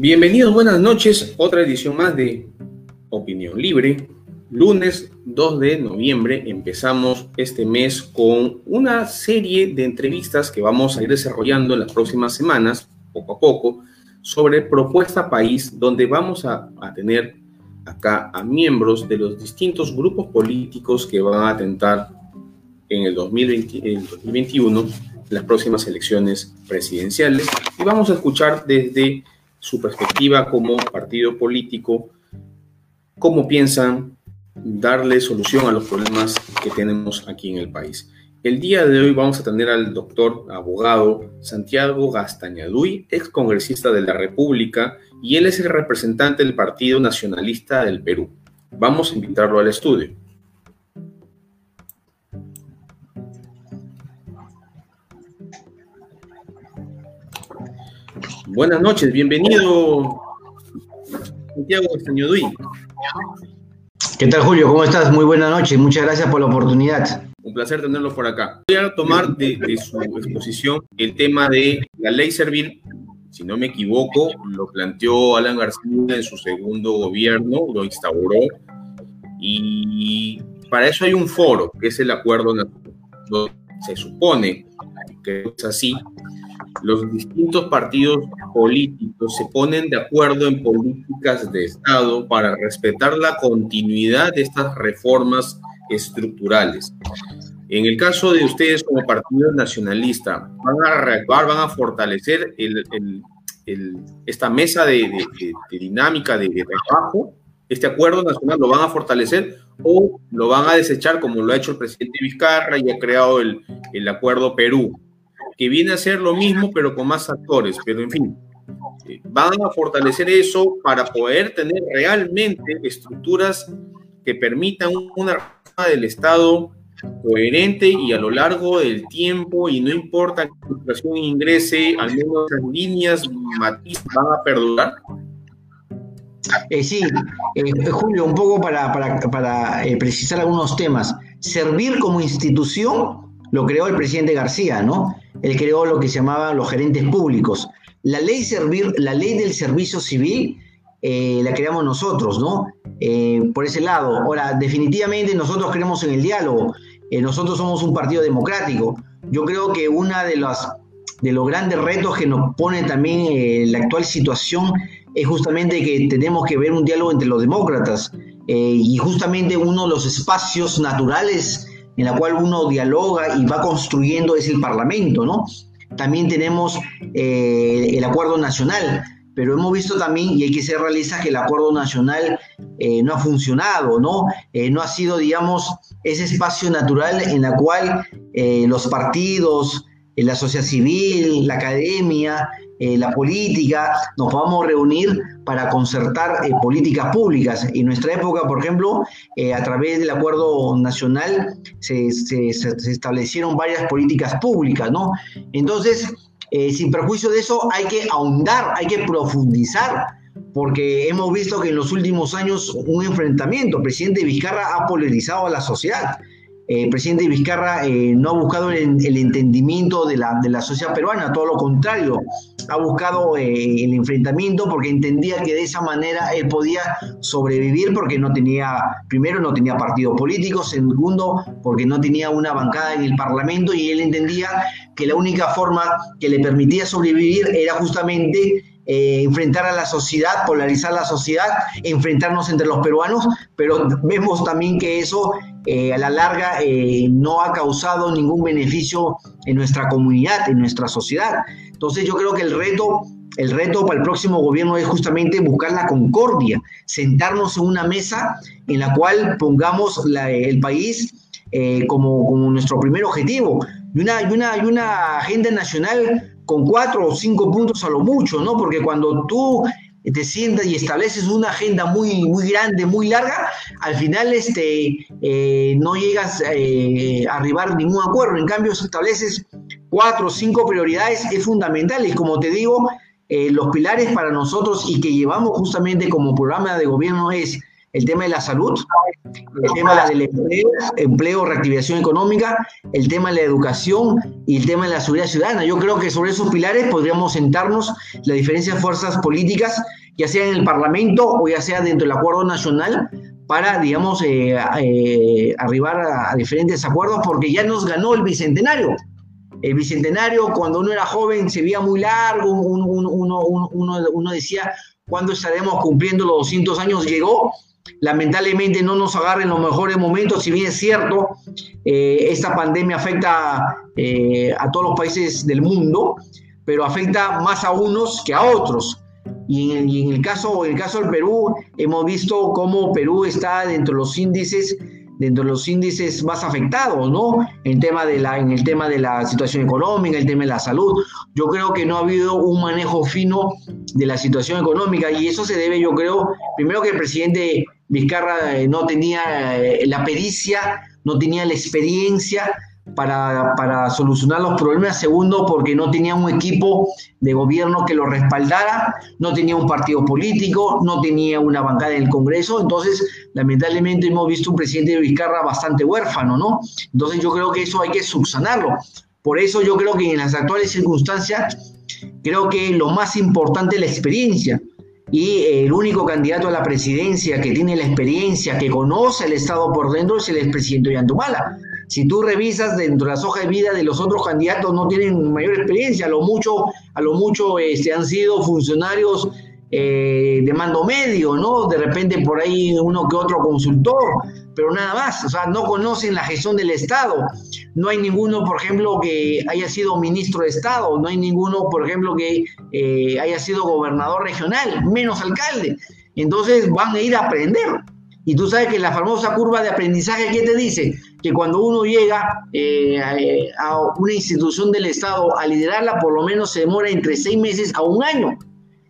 Bienvenidos, buenas noches. Otra edición más de Opinión Libre. Lunes 2 de noviembre empezamos este mes con una serie de entrevistas que vamos a ir desarrollando en las próximas semanas, poco a poco, sobre Propuesta País, donde vamos a, tener acá a miembros de los distintos grupos políticos que van a atentar en el, 2020, en el 2021 las próximas elecciones presidenciales y vamos a escuchar desde su perspectiva como partido político cómo piensan darle solución a los problemas que tenemos aquí en el país. El día de hoy vamos a tener al doctor abogado Santiago Gastañaduy, ex congresista de la República, y él es el representante del Partido Nacionalista del Perú. Vamos a invitarlo al estudio. Buenas noches, bienvenido Santiago Gastañaduy. ¿Qué tal, Julio? ¿Cómo estás? Muy buena noche. Muchas gracias por la oportunidad. Un placer tenerlo por acá. Voy a tomar de, su exposición el tema de la ley servil. Si no me equivoco, lo planteó Alan García en su segundo gobierno, lo instauró. Y para eso hay un foro, que es el acuerdo donde se supone que es así, los distintos partidos políticos se ponen de acuerdo en políticas de Estado para respetar la continuidad de estas reformas estructurales. En el caso de ustedes como partido nacionalista, ¿van a reactuar, van a fortalecer esta mesa de, dinámica de, trabajo? ¿Este acuerdo nacional lo van a fortalecer o lo van a desechar como lo ha hecho el presidente Vizcarra y ha creado el acuerdo Perú? Que viene a ser lo mismo, pero con más actores. Pero en fin, eh, van a fortalecer eso para poder tener realmente estructuras que permitan una reforma del Estado coherente y a lo largo del tiempo, y no importa que la inflación ingrese, al menos las líneas matiz van a perdurar. Eh, sí, eh, Julio, un poco para, para, para precisar algunos temas. Servir como institución lo creó el presidente García, ¿no? Él creó lo que se llamaban los gerentes públicos. La ley, servir, la ley del servicio civil eh, la creamos nosotros, ¿no? Eh, por ese lado. Ahora, definitivamente nosotros creemos en el diálogo. Eh, nosotros somos un partido democrático. Yo creo que una de las de los grandes retos que nos pone también la actual situación es justamente que tenemos que ver un diálogo entre los demócratas y justamente uno de los espacios naturales en la cual uno dialoga y va construyendo es el Parlamento, ¿no? También tenemos eh, el acuerdo nacional, pero hemos visto también, y hay que ser realistas, que el acuerdo nacional eh, no ha funcionado, ¿no? Eh, no ha sido, digamos, ese espacio natural en la cual los partidos, la sociedad civil, la academia, eh, la política, nos vamos a reunir para concertar eh, políticas públicas. En nuestra época, por ejemplo, eh, a través del acuerdo nacional se, se, establecieron varias políticas públicas, ¿no? Entonces, sin perjuicio de eso, hay que ahondar, hay que profundizar porque hemos visto que en los últimos años un enfrentamiento, el presidente Vizcarra ha polarizado a la sociedad el eh, presidente Vizcarra eh, no ha buscado el, entendimiento de la, de la, sociedad peruana, todo lo contrario, ha buscado eh, el enfrentamiento porque entendía que de esa manera él podía sobrevivir porque no tenía, primero no tenía partido político, segundo porque no tenía una bancada en el Parlamento y él entendía que la única forma que le permitía sobrevivir era justamente enfrentar a la sociedad, polarizar la sociedad, enfrentarnos entre los peruanos, pero vemos también que eso eh, a la larga eh, no ha causado ningún beneficio en nuestra comunidad, en nuestra sociedad. Entonces yo creo que el reto, el reto para el próximo gobierno es justamente buscar la concordia, sentarnos en una mesa en la cual pongamos el país eh, como, como, nuestro primer objetivo. Y una, y, una, y una agenda nacional con cuatro o cinco puntos a lo mucho, ¿no? Porque cuando tú te sientas y estableces una agenda muy, muy grande, muy larga, al final este, eh, no llegas eh, a arribar ningún acuerdo. En cambio, estableces cuatro o cinco prioridades, es fundamental. Y como te digo, eh, los pilares para nosotros y que llevamos justamente como programa de gobierno es el tema de la salud, el tema del empleo, empleo, reactivación económica, el tema de la educación y el tema de la seguridad ciudadana. Yo creo que sobre esos pilares podríamos sentarnos las diferentes fuerzas políticas, ya sea en el Parlamento o ya sea dentro del acuerdo nacional, para, digamos, eh, eh, arribar a, diferentes acuerdos, porque ya nos ganó el bicentenario. El bicentenario, cuando uno era joven, se veía muy largo, uno, uno decía, ¿cuándo estaremos cumpliendo los 200 años? Llegó, lamentablemente no nos agarra en los mejores momentos, si bien es cierto, eh, esta pandemia afecta a todos los países del mundo, pero afecta más a unos que a otros. Y en, el caso, en el caso del Perú, hemos visto cómo Perú está dentro de los índices dentro de los índices más afectados, ¿no? En, tema de la, en el tema de la situación económica, el tema de la salud. Yo creo que no ha habido un manejo fino de la situación económica y eso se debe, yo creo, primero que el presidente Vizcarra eh, no tenía eh, la pericia, no tenía la experiencia para, solucionar los problemas. Segundo, porque no tenía un equipo de gobierno que lo respaldara, no tenía un partido político, no tenía una bancada en el Congreso. Entonces, lamentablemente hemos visto un presidente de Vizcarra bastante huérfano, ¿no? Entonces yo creo que eso hay que subsanarlo. Por eso yo creo que en las actuales circunstancias, creo que lo más importante es la experiencia. Y el único candidato a la presidencia que tiene la experiencia, que conoce el Estado por dentro, es el expresidente Ollantumala. Si tú revisas dentro de las hojas de vida de los otros candidatos, no tienen mayor experiencia, a lo mucho, a lo mucho este, han sido funcionarios eh, de mando medio, ¿no? De repente por ahí uno que otro consultor, pero nada más, o sea, no conocen la gestión del Estado. No hay ninguno, por ejemplo, que haya sido ministro de Estado, no hay ninguno, por ejemplo, que eh, haya sido gobernador regional, menos alcalde. Entonces van a ir a aprender. Y tú sabes que la famosa curva de aprendizaje, ¿qué te dice? Que cuando uno llega eh, a una institución del Estado a liderarla, por lo menos se demora entre seis meses a un año.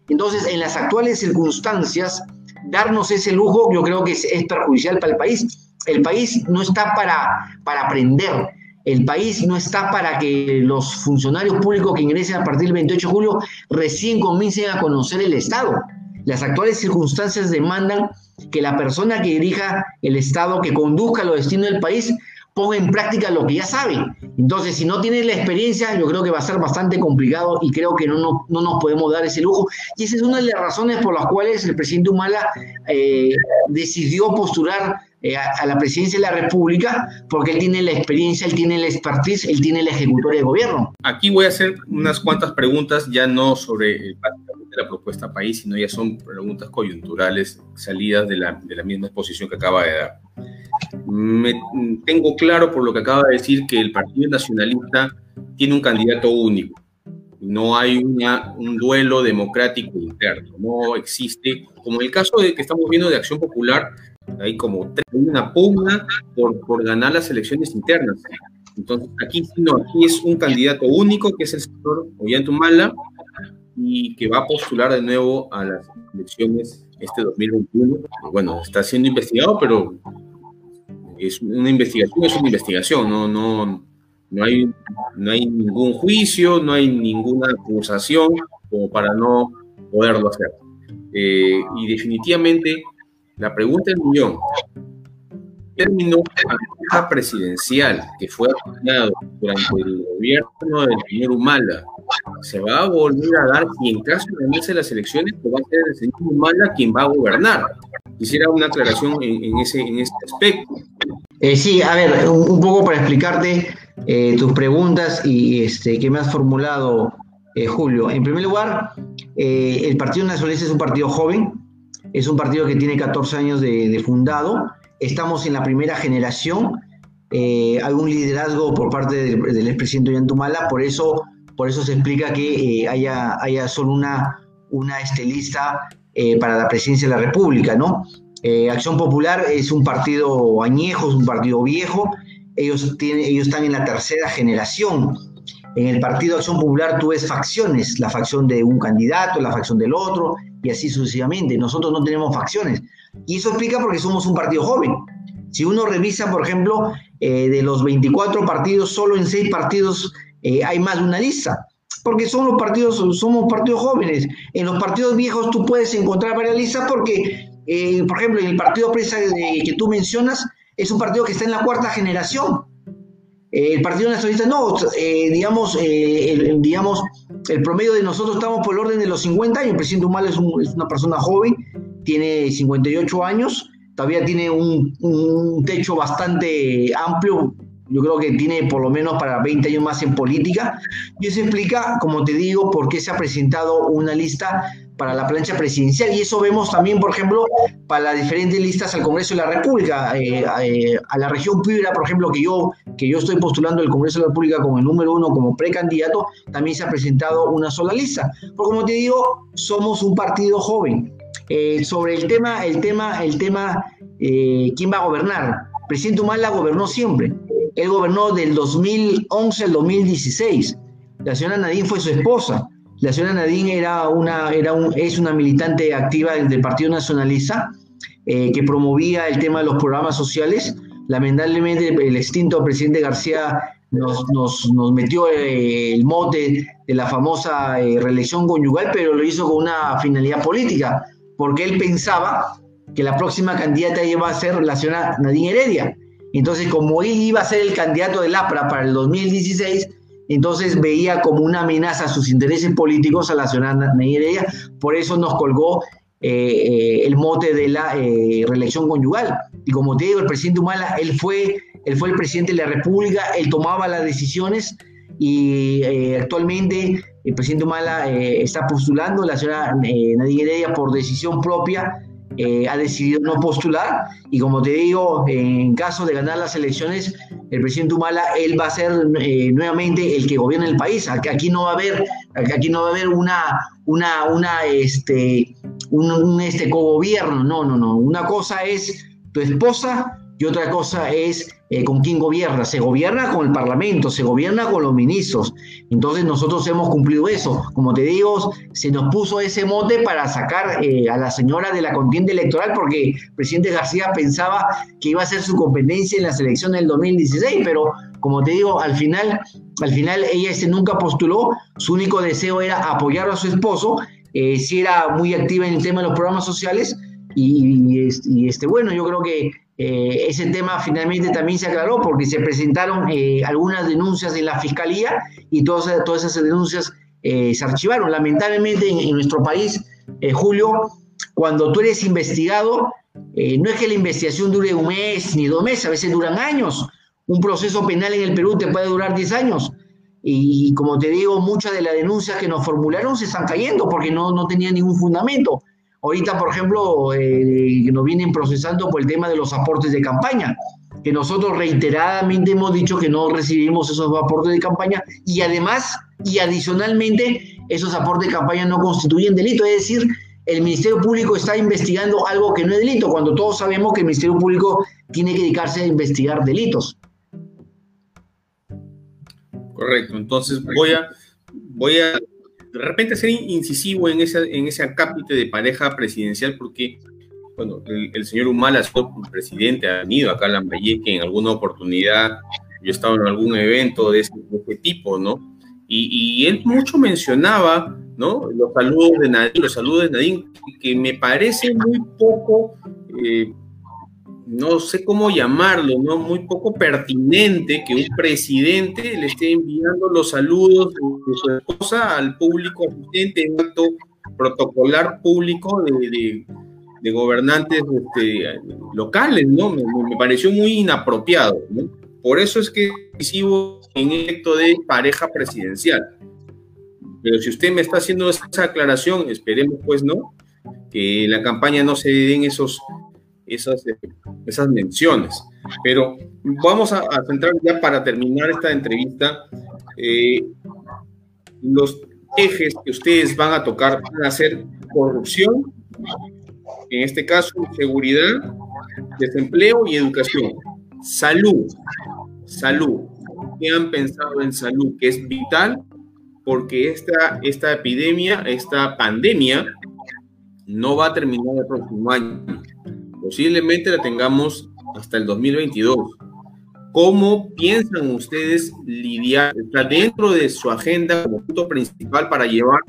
Entonces, en las actuales circunstancias, darnos ese lujo yo creo que es, perjudicial para el país. El país no está para, para aprender, el país no está para que los funcionarios públicos que ingresen a partir del 28 de julio recién comiencen a conocer el Estado. Las actuales circunstancias demandan que la persona que dirija el Estado, que conduzca los destinos del país, ponga en práctica lo que ya sabe. Entonces, si no tiene la experiencia, yo creo que va a ser bastante complicado y creo que no, no, nos podemos dar ese lujo. Y esa es una de las razones por las cuales el presidente Humala eh, decidió postular eh, a, la presidencia de la República, porque él tiene la experiencia, él tiene la expertise, él tiene la ejecutoria de gobierno. Aquí voy a hacer unas cuantas preguntas, ya no sobre la propuesta país, sino ya son preguntas coyunturales salidas de la, de la misma exposición que acaba de dar. Me, tengo claro por lo que acaba de decir que el Partido Nacionalista tiene un candidato único. No hay un duelo democrático interno, no existe, como el caso de que estamos viendo de Acción Popular, hay como una pugna por, por ganar las elecciones internas. Entonces, aquí no, aquí es un candidato único, que es el señor Ollantumala, y que va a postular de nuevo a las elecciones este 2021. Bueno, está siendo investigado, pero es una investigación, es una investigación, no, no, no, hay, no hay ningún juicio, no hay ninguna acusación como para no poderlo hacer. Eh, y definitivamente la pregunta es millón. Término presidencial que fue asignado durante el gobierno del señor Humala se va a volver a dar y en caso de ganarse las elecciones, pues va a ser el señor Humala quien va a gobernar. Quisiera una aclaración en, ese, en este aspecto. Eh, sí, a ver, un, poco para explicarte eh, tus preguntas y este, que me has formulado, eh, Julio. En primer lugar, el Partido Nacionalista es un partido joven, es un partido que tiene 14 años de, fundado, estamos en la primera generación, hay un liderazgo por parte del, expresidente Ollantumala, por eso por eso se explica que haya, haya solo una, una estelista para la presidencia de la República, ¿no? Eh, Acción Popular es un partido añejo, es un partido viejo, ellos, tienen, ellos están en la tercera generación. En el Partido Acción Popular tú ves facciones, la facción de un candidato, la facción del otro, y así sucesivamente. Nosotros no tenemos facciones. Y eso explica porque somos un partido joven. Si uno revisa, por ejemplo, de los 24 partidos, solo en 6 partidos eh, hay más de una lista, porque son los partidos, somos partidos jóvenes. En los partidos viejos tú puedes encontrar varias listas porque eh, por ejemplo, en el partido presa que tú mencionas, es un partido que está en la cuarta generación. Eh, el Partido Nacionalista no, eh, digamos, el, digamos, el promedio de nosotros estamos por el orden de los 50 años. El presidente Humala es, una persona joven, tiene 58 años, todavía tiene un techo bastante amplio, yo creo que tiene por lo menos para 20 años más en política. Y eso explica, como te digo, por qué se ha presentado una lista para la plancha presidencial. Y eso vemos también, por ejemplo, para las diferentes listas al Congreso de la República. Eh, eh, a la región Piura, por ejemplo, que yo, que yo estoy postulando el Congreso de la República como el número uno, como precandidato, también se ha presentado una sola lista. Porque como te digo, somos un partido joven. Eh, sobre el tema, el tema, el tema, ¿quién va a gobernar? presidente Humala gobernó siempre. Él gobernó del 2011 al 2016. La señora Nadine fue su esposa. La señora Nadine era una, era un, es una militante activa del, Partido Nacionalista eh, que promovía el tema de los programas sociales. Lamentablemente el extinto presidente García nos, nos, nos metió eh, el mote de la famosa eh, reelección conyugal, pero lo hizo con una finalidad política, porque él pensaba que la próxima candidata iba a ser la señora Nadine Heredia. Entonces, como él iba a ser el candidato del APRA para el 2016, entonces veía como una amenaza a sus intereses políticos a la señora Heredia, por eso nos colgó eh, eh, el mote de la eh, reelección conyugal. Y como te digo, el presidente Humala, él fue, él fue el presidente de la República, él tomaba las decisiones y actualmente el presidente Humala está postulando, la señora Heredia por decisión propia eh, ha decidido no postular y como te digo, en caso de ganar las elecciones, el presidente Humala, él va a ser eh, nuevamente el que gobierna el país. Aquí no va a haber, aquí no va a haber una, una, una, este, un, un este no, no, no. Una cosa es tu esposa y otra cosa es eh, con quién gobierna. Se gobierna con el Parlamento, se gobierna con los ministros. Entonces nosotros hemos cumplido eso. Como te digo, se nos puso ese mote para sacar eh, a la señora de la contienda electoral porque el presidente García pensaba que iba a ser su competencia en la selección del 2016, pero como te digo, al final, al final ella ese nunca postuló, su único deseo era apoyar a su esposo, eh, si era muy activa en el tema de los programas sociales, y, y, este, bueno, yo creo que eh, ese tema finalmente también se aclaró porque se presentaron eh, algunas denuncias en la fiscalía y todas, esas denuncias eh, se archivaron. Lamentablemente en, nuestro país, Julio, cuando tú eres investigado, no es que la investigación dure un mes ni dos meses, a veces duran años. Un proceso penal en el Perú te puede durar 10 años. Y, como te digo, muchas de las denuncias que nos formularon se están cayendo porque no, no tenían ningún fundamento. Ahorita, por ejemplo, eh, nos vienen procesando por el tema de los aportes de campaña, que nosotros reiteradamente hemos dicho que no recibimos esos aportes de campaña y además y adicionalmente esos aportes de campaña no constituyen delito, es decir, el Ministerio Público está investigando algo que no es delito, cuando todos sabemos que el Ministerio Público tiene que dedicarse a investigar delitos. Correcto, entonces voy a, voy a de repente ser incisivo en ese, en ese acápite de pareja presidencial, porque, bueno, el, señor Humala, su presidente, ha venido acá a Lambayeque en alguna oportunidad, yo he estado en algún evento de ese, tipo, ¿no? Y, él mucho mencionaba, ¿no? Los saludos de Nadine, los saludos de Nadine, que me parece muy poco... Eh, no sé cómo llamarlo, ¿no? Muy poco pertinente que un presidente le esté enviando los saludos de su esposa al público asistente en acto protocolar público de, gobernantes este, locales, ¿no? Me, pareció muy inapropiado, ¿no? Por eso es que recibo en acto de pareja presidencial. Pero si usted me está haciendo esa aclaración, esperemos pues, ¿no? Que la campaña no se den esos esas, esas menciones. Pero vamos a, centrar ya para terminar esta entrevista. Eh, los ejes que ustedes van a tocar van a ser corrupción, en este caso seguridad, desempleo y educación. Salud, salud. ¿Qué han pensado en salud? Que es vital porque esta, esta epidemia, esta pandemia, no va a terminar el próximo año Posiblemente la tengamos hasta el 2022. ¿Cómo piensan ustedes lidiar, está dentro de su agenda como punto principal para llevar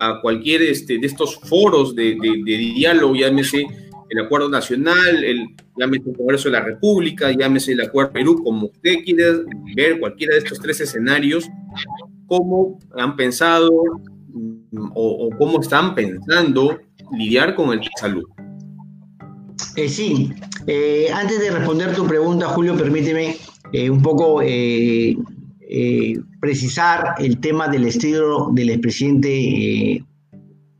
a cualquier este, de estos foros de, de, diálogo, llámese el acuerdo nacional, el, llámese el Congreso de la República, llámese el acuerdo Perú, como usted quiere ver cualquiera de estos tres escenarios, cómo han pensado mm, o, cómo están pensando lidiar con el salud. Eh, sí, eh, antes de responder tu pregunta, Julio, permíteme eh, un poco precisar el tema del estilo del expresidente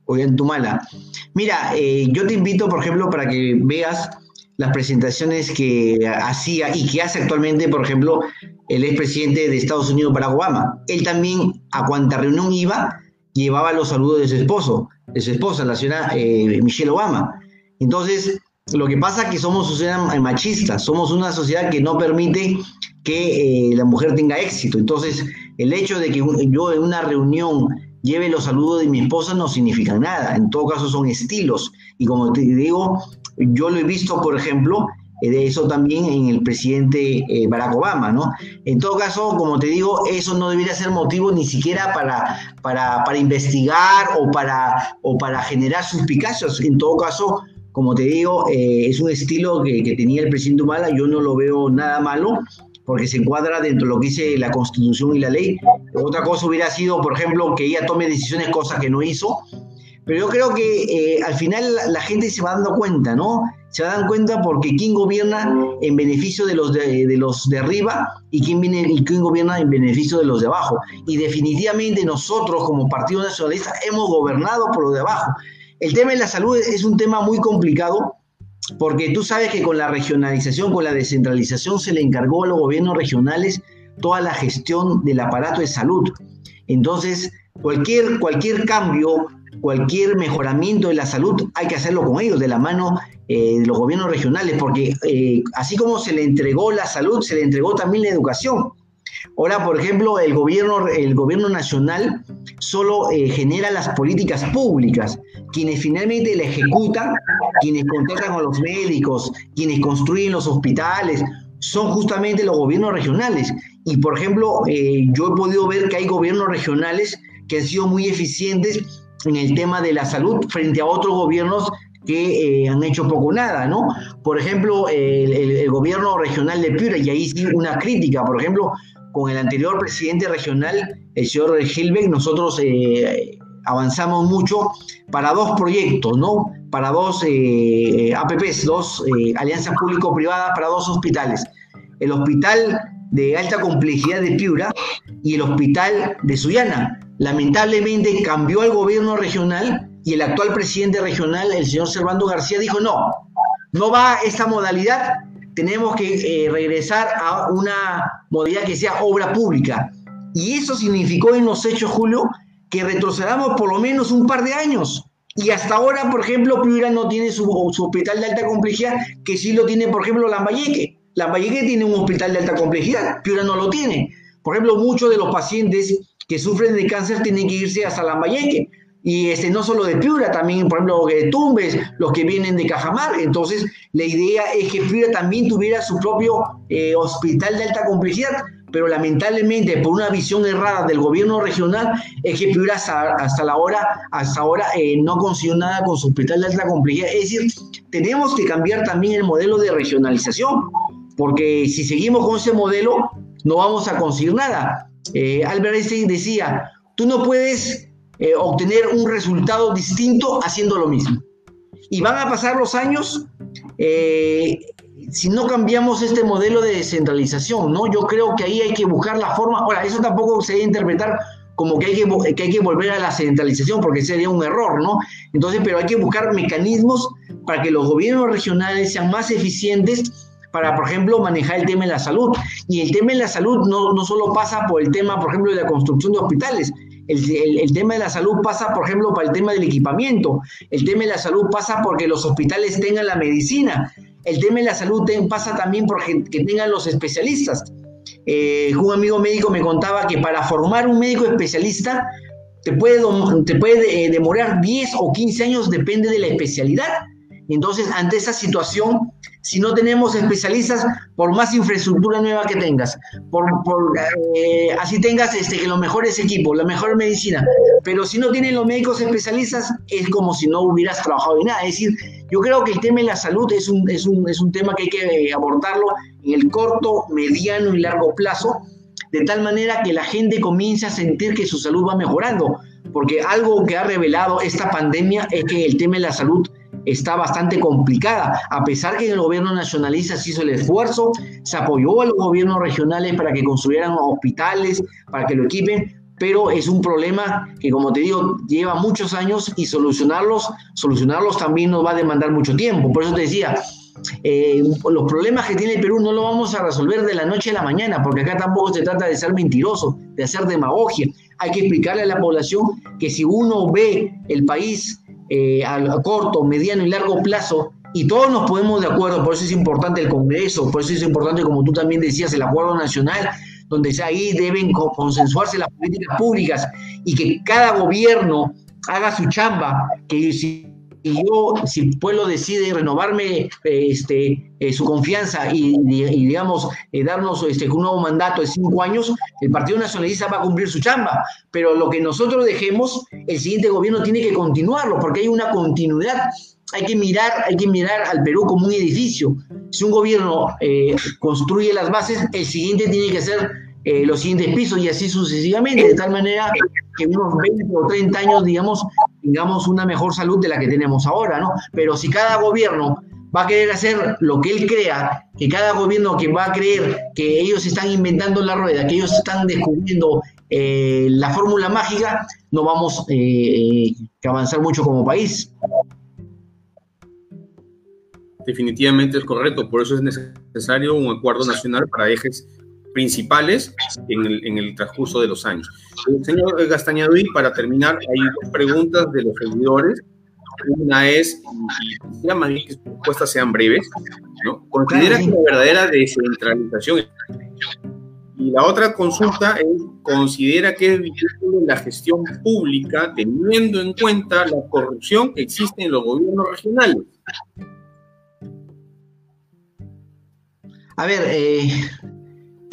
Ollantumala. Mira, yo te invito, por ejemplo, para que veas las presentaciones que hacía y que hace actualmente, por ejemplo, el expresidente de Estados Unidos, Barack Obama. Él también, a cuanta reunión iba, llevaba los saludos de su esposo, de su esposa, la señora eh, Michelle Obama. Entonces, lo que pasa es que somos sociedad machista, somos una sociedad que no permite que eh, la mujer tenga éxito. Entonces, el hecho de que yo en una reunión lleve los saludos de mi esposa no significa nada. En todo caso, son estilos. Y como te digo, yo lo he visto, por ejemplo, eh, de eso también en el presidente eh, Barack Obama, ¿no? En todo caso, como te digo, eso no debería ser motivo ni siquiera para, para, investigar o para, o para generar suspicacias. En todo caso, como te digo, eh, es un estilo que, que, tenía el presidente Obama, yo no lo veo nada malo, porque se encuadra dentro de lo que dice la Constitución y la ley. Otra cosa hubiera sido, por ejemplo, que ella tome decisiones, cosas que no hizo, pero yo creo que eh, al final la, gente se va dando cuenta, ¿no? Se dan cuenta porque quién gobierna en beneficio de los de, los de arriba y quién, viene, y quién gobierna en beneficio de los de abajo. Y definitivamente nosotros como Partido Nacionalista hemos gobernado por los de abajo. El tema de la salud es un tema muy complicado porque tú sabes que con la regionalización, con la descentralización se le encargó a los gobiernos regionales toda la gestión del aparato de salud. Entonces, cualquier, cualquier cambio cualquier mejoramiento de la salud hay que hacerlo con ellos, de la mano eh, de los gobiernos regionales, porque eh, así como se le entregó la salud, se le entregó también la educación. Ahora, por ejemplo, el gobierno, el gobierno nacional solo eh, genera las políticas públicas. Quienes finalmente la ejecutan, quienes contratan a los médicos, quienes construyen los hospitales, son justamente los gobiernos regionales. Y, por ejemplo, yo he podido ver que hay gobiernos regionales que han sido muy eficientes en el tema de la salud frente a otros gobiernos que eh, han hecho poco nada, ¿no? Por ejemplo, el, gobierno regional de Piura, y ahí sí una crítica, por ejemplo, con el anterior presidente regional, el señor Gilbeck, nosotros eh, avanzamos mucho para dos proyectos, ¿no? Para dos eh, APPs, dos alianzas público-privadas para dos hospitales. El hospital de alta complejidad de Piura y el hospital de Sullana Lamentablemente cambió el gobierno regional y el actual presidente regional, el señor Servando García, dijo no, no va esta modalidad, tenemos que eh, regresar a una modalidad que sea obra pública. Y eso significó en los hechos, Julio, que retrocedamos por lo menos un par de años. Y hasta ahora, por ejemplo, Piura no tiene su, hospital de alta complejidad, que sí lo tiene, por ejemplo, Lambayeque. Lambayeque tiene un hospital de alta complejidad, Piura no lo tiene. Por ejemplo, muchos de los pacientes que sufren de cáncer tienen que irse hasta Lambayeque. Y este, no solo de Piura, también, por ejemplo, de Tumbes, los que vienen de Cajamar. Entonces, la idea es que Piura también tuviera su propio eh, hospital de alta complejidad, pero lamentablemente, por una visión errada del gobierno regional, es que Piura hasta, la hora, hasta ahora eh, no consiguió nada con su hospital de alta complejidad. Es decir, tenemos que cambiar también el modelo de regionalización, porque si seguimos con ese modelo, no vamos a conseguir nada eh, Albert Einstein decía, tú no puedes eh, obtener un resultado distinto haciendo lo mismo. Y van a pasar los años eh, si no cambiamos este modelo de descentralización, ¿no? Yo creo que ahí hay que buscar la forma, ahora, eso tampoco se debe interpretar como que hay que, que hay que volver a la centralización, porque sería un error, ¿no? Entonces, pero hay que buscar mecanismos para que los gobiernos regionales sean más eficientes para, por ejemplo, manejar el tema de la salud. Y el tema de la salud no, no solo pasa por el tema, por ejemplo, de la construcción de hospitales. El, tema de la salud pasa, por ejemplo, para el tema del equipamiento. El tema de la salud pasa porque los hospitales tengan la medicina. El tema de la salud pasa también porque que tengan los especialistas. Eh, un amigo médico me contaba que para formar un médico especialista te puede, te puede eh, demorar 10 o 15 años, depende de la especialidad. Entonces, ante esa situación, si no tenemos especialistas, por más infraestructura nueva que tengas, por, eh, así tengas este, que los mejores equipos, la mejor medicina, pero si no tienen los médicos especialistas, es como si no hubieras trabajado en nada. Es decir, yo creo que el tema de la salud es un, es un, es un tema que hay que abordarlo en el corto, mediano y largo plazo, de tal manera que la gente comience a sentir que su salud va mejorando, porque algo que ha revelado esta pandemia es que el tema de la salud está bastante complicada, a pesar que el gobierno nacionalista se hizo el esfuerzo, se apoyó a los gobiernos regionales para que construyeran hospitales, para que lo equipen, pero es un problema que, como te digo, lleva muchos años y solucionarlos, solucionarlos también nos va a demandar mucho tiempo. Por eso te decía, eh, los problemas que tiene el Perú no los vamos a resolver de la noche a la mañana, porque acá tampoco se trata de ser mentiroso, de hacer demagogia. Hay que explicarle a la población que si uno ve el país eh, a, corto, mediano y largo plazo, y todos nos podemos de acuerdo, por eso es importante el Congreso, por eso es importante, como tú también decías, el acuerdo nacional, donde ahí deben consensuarse las políticas públicas y que cada gobierno haga su chamba, que si yo, si el pueblo decide renovarme este, eh, su confianza y, digamos, eh, darnos este, un nuevo mandato de cinco años, el Partido Nacionalista va a cumplir su chamba. Pero lo que nosotros dejemos, el siguiente gobierno tiene que continuarlo, porque hay una continuidad. Hay que mirar, hay que mirar al Perú como un edificio. Si un gobierno eh, construye las bases, el siguiente tiene que ser los siguientes pisos y así sucesivamente, de tal manera que unos 20 o 30 años, digamos, tengamos una mejor salud de la que tenemos ahora, ¿no? Pero si cada gobierno va a querer hacer lo que él crea, que cada gobierno que va a creer que ellos están inventando la rueda, que ellos están descubriendo eh, la fórmula mágica, no vamos eh, a avanzar mucho como país. Definitivamente es correcto, por eso es necesario un acuerdo nacional para ejes principales en el, el transcurso de los años. Señor Gastañaduy, para terminar, hay dos preguntas de los seguidores. Una es, y quisiera más que sus respuestas sean breves. ¿Considera que la verdadera descentralización y la otra consulta es, ¿considera que es viable la gestión pública teniendo en cuenta la corrupción que existe en los gobiernos regionales? A ver, eh,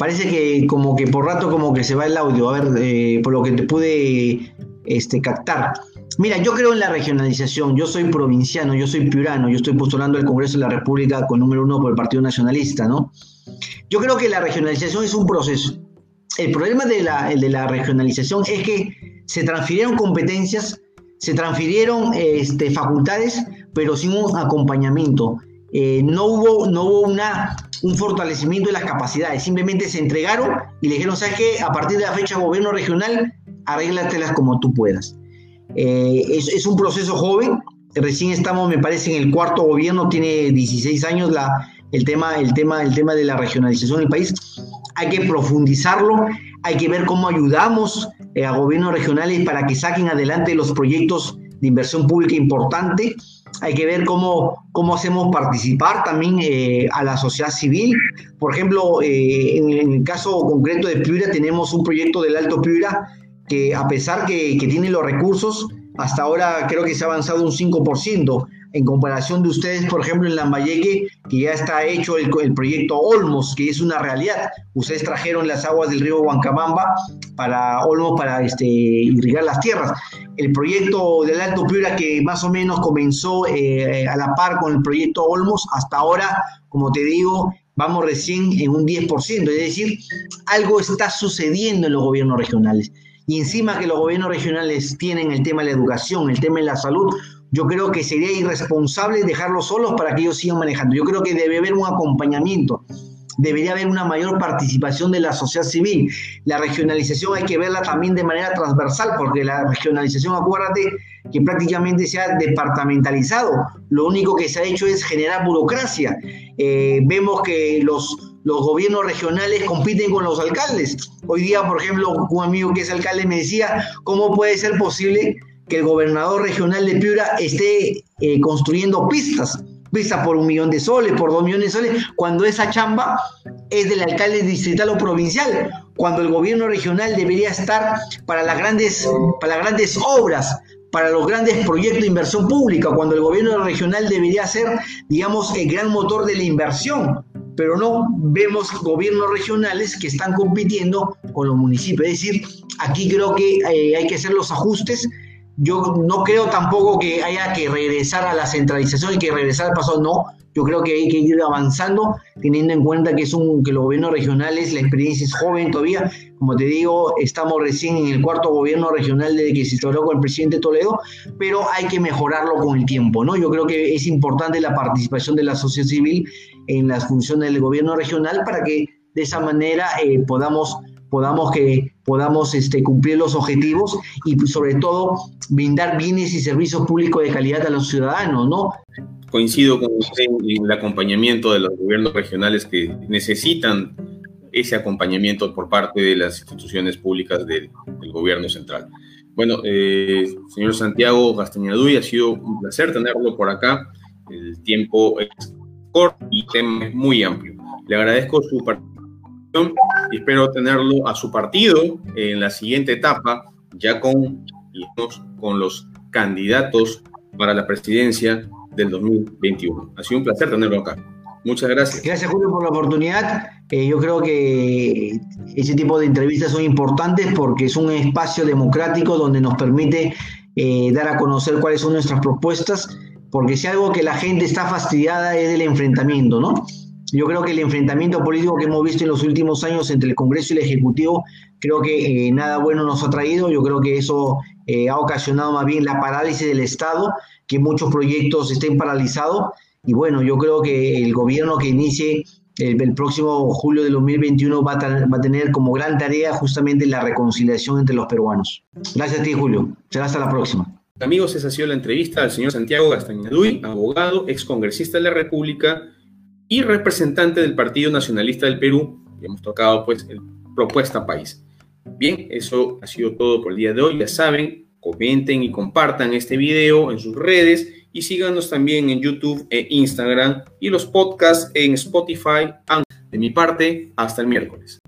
parece que como que por rato como que se va el audio, a ver, eh, por lo que te pude este, captar. Mira, yo creo en la regionalización, yo soy provinciano, yo soy piurano, yo estoy postulando al Congreso de la República con número uno por el Partido Nacionalista, ¿no? Yo creo que la regionalización es un proceso. El problema de la, de la regionalización es que se transfirieron competencias, se transfirieron este, facultades, pero sin un acompañamiento. Eh, no hubo, no hubo una, un fortalecimiento de las capacidades, simplemente se entregaron y le dijeron, ¿sabes qué? A partir de la fecha gobierno regional, arréglatelas como tú puedas. Eh, es, un proceso joven, recién estamos, me parece, en el cuarto gobierno, tiene 16 años la, el, tema, el, tema, el tema de la regionalización del país. Hay que profundizarlo, hay que ver cómo ayudamos eh, a gobiernos regionales para que saquen adelante los proyectos de inversión pública importante hay que ver cómo, cómo hacemos participar también eh, a la sociedad civil. Por ejemplo, eh, en, el caso concreto de Piura tenemos un proyecto del Alto Piura que a pesar que, que tiene los recursos, hasta ahora creo que se ha avanzado un 5% en comparación de ustedes, por ejemplo, en Lambayeque, que ya está hecho el, proyecto Olmos, que es una realidad. Ustedes trajeron las aguas del río Huancabamba para Olmos para este, irrigar las tierras. El proyecto del Alto Piura, que más o menos comenzó eh, a la par con el proyecto Olmos, hasta ahora, como te digo, vamos recién en un 10%. Es decir, algo está sucediendo en los gobiernos regionales. Y encima que los gobiernos regionales tienen el tema de la educación, el tema de la salud, yo creo que sería irresponsable dejarlos solos para que ellos sigan manejando. Yo creo que debe haber un acompañamiento, debería haber una mayor participación de la sociedad civil. La regionalización hay que verla también de manera transversal, porque la regionalización, acuérdate, que prácticamente se ha departamentalizado. Lo único que se ha hecho es generar burocracia. Eh, vemos que los, los gobiernos regionales compiten con los alcaldes. Hoy día, por ejemplo, un amigo que es alcalde me decía, ¿cómo puede ser posible que el gobernador regional de Piura esté eh, construyendo pistas, pistas por un millón de soles, por dos millones de soles, cuando esa chamba es del alcalde distrital o provincial, cuando el gobierno regional debería estar para las grandes, para las grandes obras, para los grandes proyectos de inversión pública, cuando el gobierno regional debería ser, digamos, el gran motor de la inversión, pero no vemos gobiernos regionales que están compitiendo con los municipios. Es decir, aquí creo que eh, hay que hacer los ajustes. Yo no creo tampoco que haya que regresar a la centralización y que regresar al pasado, no. Yo creo que hay que ir avanzando, teniendo en cuenta que, es un, que los gobiernos regionales, la experiencia es joven todavía. Como te digo, estamos recién en el cuarto gobierno regional desde que se instaló con el presidente Toledo, pero hay que mejorarlo con el tiempo. ¿no? Yo creo que es importante la participación de la sociedad civil en las funciones del gobierno regional para que de esa manera eh, podamos podamos que podamos este, cumplir los objetivos y sobre todo brindar bienes y servicios públicos de calidad a los ciudadanos, ¿no? coincido con usted en el acompañamiento de los gobiernos regionales que necesitan ese acompañamiento por parte de las instituciones públicas del, gobierno central. Bueno, eh, señor Santiago Gastañaduy, ha sido un placer tenerlo por acá. El tiempo es corto y el tema es muy amplio. Le agradezco su participación y espero tenerlo a su partido en la siguiente etapa, ya con, los candidatos para la presidencia del 2021. Ha sido un placer tenerlo acá. Muchas gracias. Gracias, Julio, por la oportunidad. Eh, yo creo que ese tipo de entrevistas son importantes porque es un espacio democrático donde nos permite eh, dar a conocer cuáles son nuestras propuestas, porque si algo que la gente está fastidiada es del enfrentamiento, ¿no? Yo creo que el enfrentamiento político que hemos visto en los últimos años entre el Congreso y el Ejecutivo, creo que eh, nada bueno nos ha traído. Yo creo que eso ha ocasionado más bien la parálisis del Estado que muchos proyectos estén paralizados. Y bueno, yo creo que el gobierno que inicie el, próximo julio de 2021 va a, va a, tener como gran tarea justamente la reconciliación entre los peruanos. Gracias a ti, Julio. Será hasta la próxima. Amigos, esa ha sido la entrevista al señor Santiago Gastañaduy, abogado, excongresista de la República y representante del Partido Nacionalista del Perú. Y hemos tocado, pues, el Propuesta País. Bien, eso ha sido todo por el día de hoy. Ya saben, comenten y compartan este video en sus redes y síganos también en YouTube e Instagram y los podcasts en Spotify. De mi parte, hasta el miércoles.